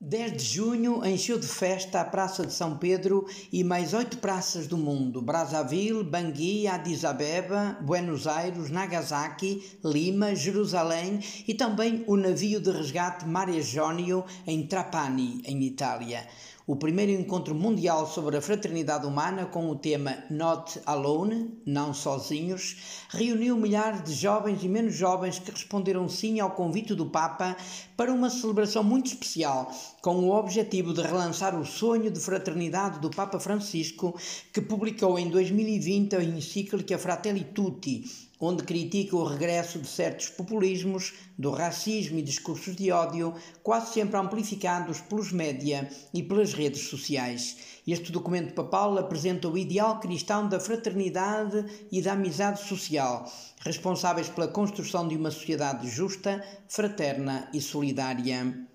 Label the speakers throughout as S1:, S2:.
S1: 10 de junho encheu de festa a Praça de São Pedro e mais oito praças do mundo: Brazzaville, Bangui, Addis Abeba, Buenos Aires, Nagasaki, Lima, Jerusalém e também o navio de resgate Mare Jonio em Trapani, em Itália o primeiro encontro mundial sobre a fraternidade humana com o tema Not Alone, Não Sozinhos, reuniu milhares de jovens e menos jovens que responderam sim ao convite do Papa para uma celebração muito especial, com o objetivo de relançar o sonho de fraternidade do Papa Francisco, que publicou em 2020 a encíclica Fratelli Tutti, onde critica o regresso de certos populismos, do racismo e discursos de ódio, quase sempre amplificados pelos média e pelas redes sociais. Este documento papal apresenta o ideal cristão da fraternidade e da amizade social, responsáveis pela construção de uma sociedade justa, fraterna e solidária.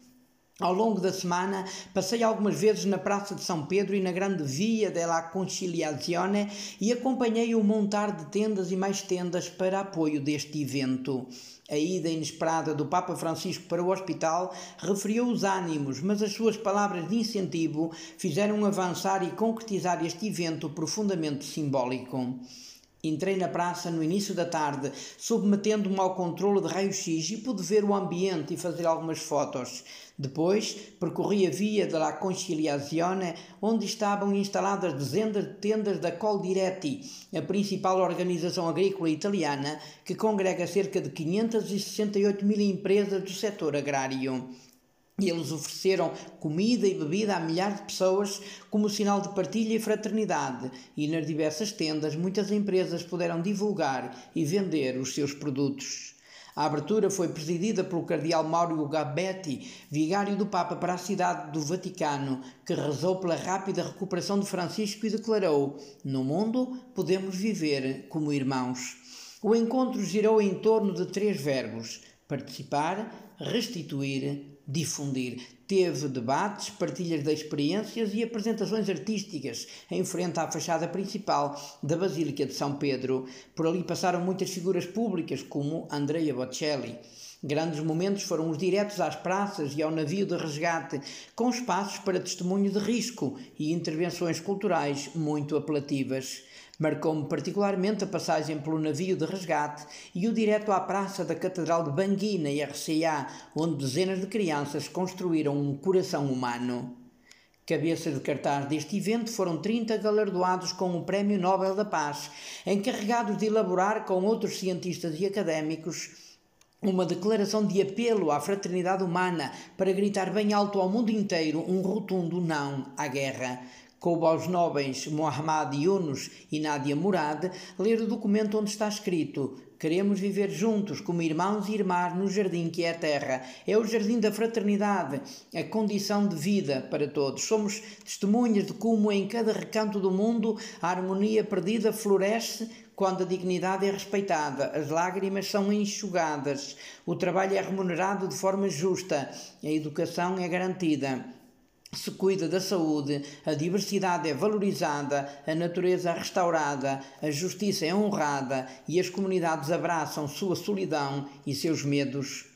S1: Ao longo da semana, passei algumas vezes na Praça de São Pedro e na grande Via della Conciliazione e acompanhei o montar de tendas e mais tendas para apoio deste evento. A ida inesperada do Papa Francisco para o hospital referiu os ânimos, mas as suas palavras de incentivo fizeram avançar e concretizar este evento profundamente simbólico. Entrei na praça no início da tarde, submetendo-me ao controle de raio-x e pude ver o ambiente e fazer algumas fotos. Depois, percorri a via de la Conciliazione, onde estavam instaladas dezenas de tendas da Coldiretti, a principal organização agrícola italiana que congrega cerca de 568 mil empresas do setor agrário. E eles ofereceram comida e bebida a milhares de pessoas como sinal de partilha e fraternidade, e nas diversas tendas muitas empresas puderam divulgar e vender os seus produtos. A abertura foi presidida pelo cardeal Mauro Gabetti, vigário do Papa para a cidade do Vaticano, que rezou pela rápida recuperação de Francisco e declarou: No mundo podemos viver como irmãos. O encontro girou em torno de três verbos: participar, restituir difundir. Teve debates, partilhas de experiências e apresentações artísticas em frente à fachada principal da Basílica de São Pedro. Por ali passaram muitas figuras públicas, como Andrea Bocelli. Grandes momentos foram os diretos às praças e ao navio de resgate, com espaços para testemunho de risco e intervenções culturais muito apelativas. Marcou-me particularmente a passagem pelo navio de resgate e o direto à praça da Catedral de Bangui, na RCA, onde dezenas de crianças construíram um coração humano. Cabeça de cartaz deste evento foram 30 galardoados com o Prémio Nobel da Paz, encarregados de elaborar com outros cientistas e académicos uma declaração de apelo à fraternidade humana para gritar bem alto ao mundo inteiro um rotundo não à guerra. Coube aos nobres Mohammad Yunus e Nadia Murad ler o documento onde está escrito Queremos viver juntos como irmãos e irmãs no jardim que é a terra. É o jardim da fraternidade, a condição de vida para todos. Somos testemunhas de como em cada recanto do mundo a harmonia perdida floresce quando a dignidade é respeitada, as lágrimas são enxugadas, o trabalho é remunerado de forma justa, a educação é garantida se cuida da saúde, a diversidade é valorizada, a natureza é restaurada, a justiça é honrada e as comunidades abraçam sua solidão e seus medos.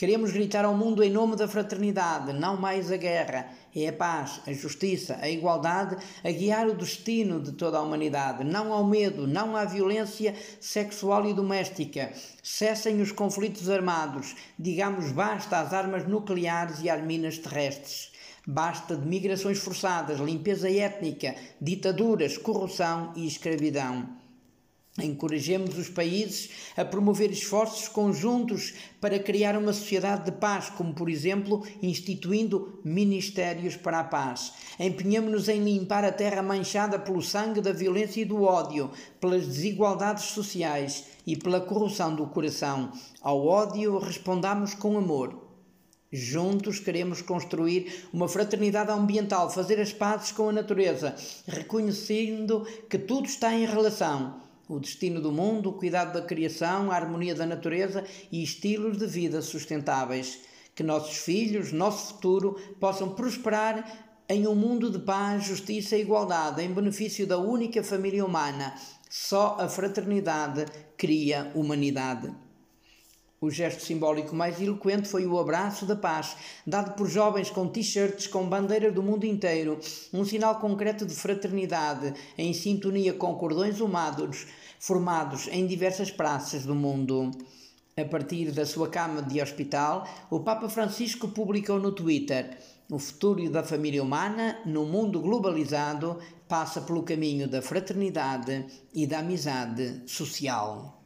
S1: Queremos gritar ao mundo em nome da fraternidade, não mais a guerra. É a paz, a justiça, a igualdade a guiar o destino de toda a humanidade. Não ao medo, não à violência sexual e doméstica. Cessem os conflitos armados. Digamos basta às armas nucleares e às minas terrestres. Basta de migrações forçadas, limpeza étnica, ditaduras, corrupção e escravidão. Encorajemos os países a promover esforços conjuntos para criar uma sociedade de paz, como, por exemplo, instituindo ministérios para a paz. Empenhemos-nos em limpar a terra manchada pelo sangue da violência e do ódio, pelas desigualdades sociais e pela corrupção do coração. Ao ódio respondamos com amor. Juntos queremos construir uma fraternidade ambiental, fazer as pazes com a natureza, reconhecendo que tudo está em relação. O destino do mundo, o cuidado da criação, a harmonia da natureza e estilos de vida sustentáveis. Que nossos filhos, nosso futuro, possam prosperar em um mundo de paz, justiça e igualdade, em benefício da única família humana. Só a fraternidade cria humanidade. O gesto simbólico mais eloquente foi o abraço da paz, dado por jovens com t-shirts com bandeira do mundo inteiro, um sinal concreto de fraternidade, em sintonia com cordões humanos formados em diversas praças do mundo. A partir da sua cama de hospital, o Papa Francisco publicou no Twitter: O futuro da família humana, no mundo globalizado, passa pelo caminho da fraternidade e da amizade social.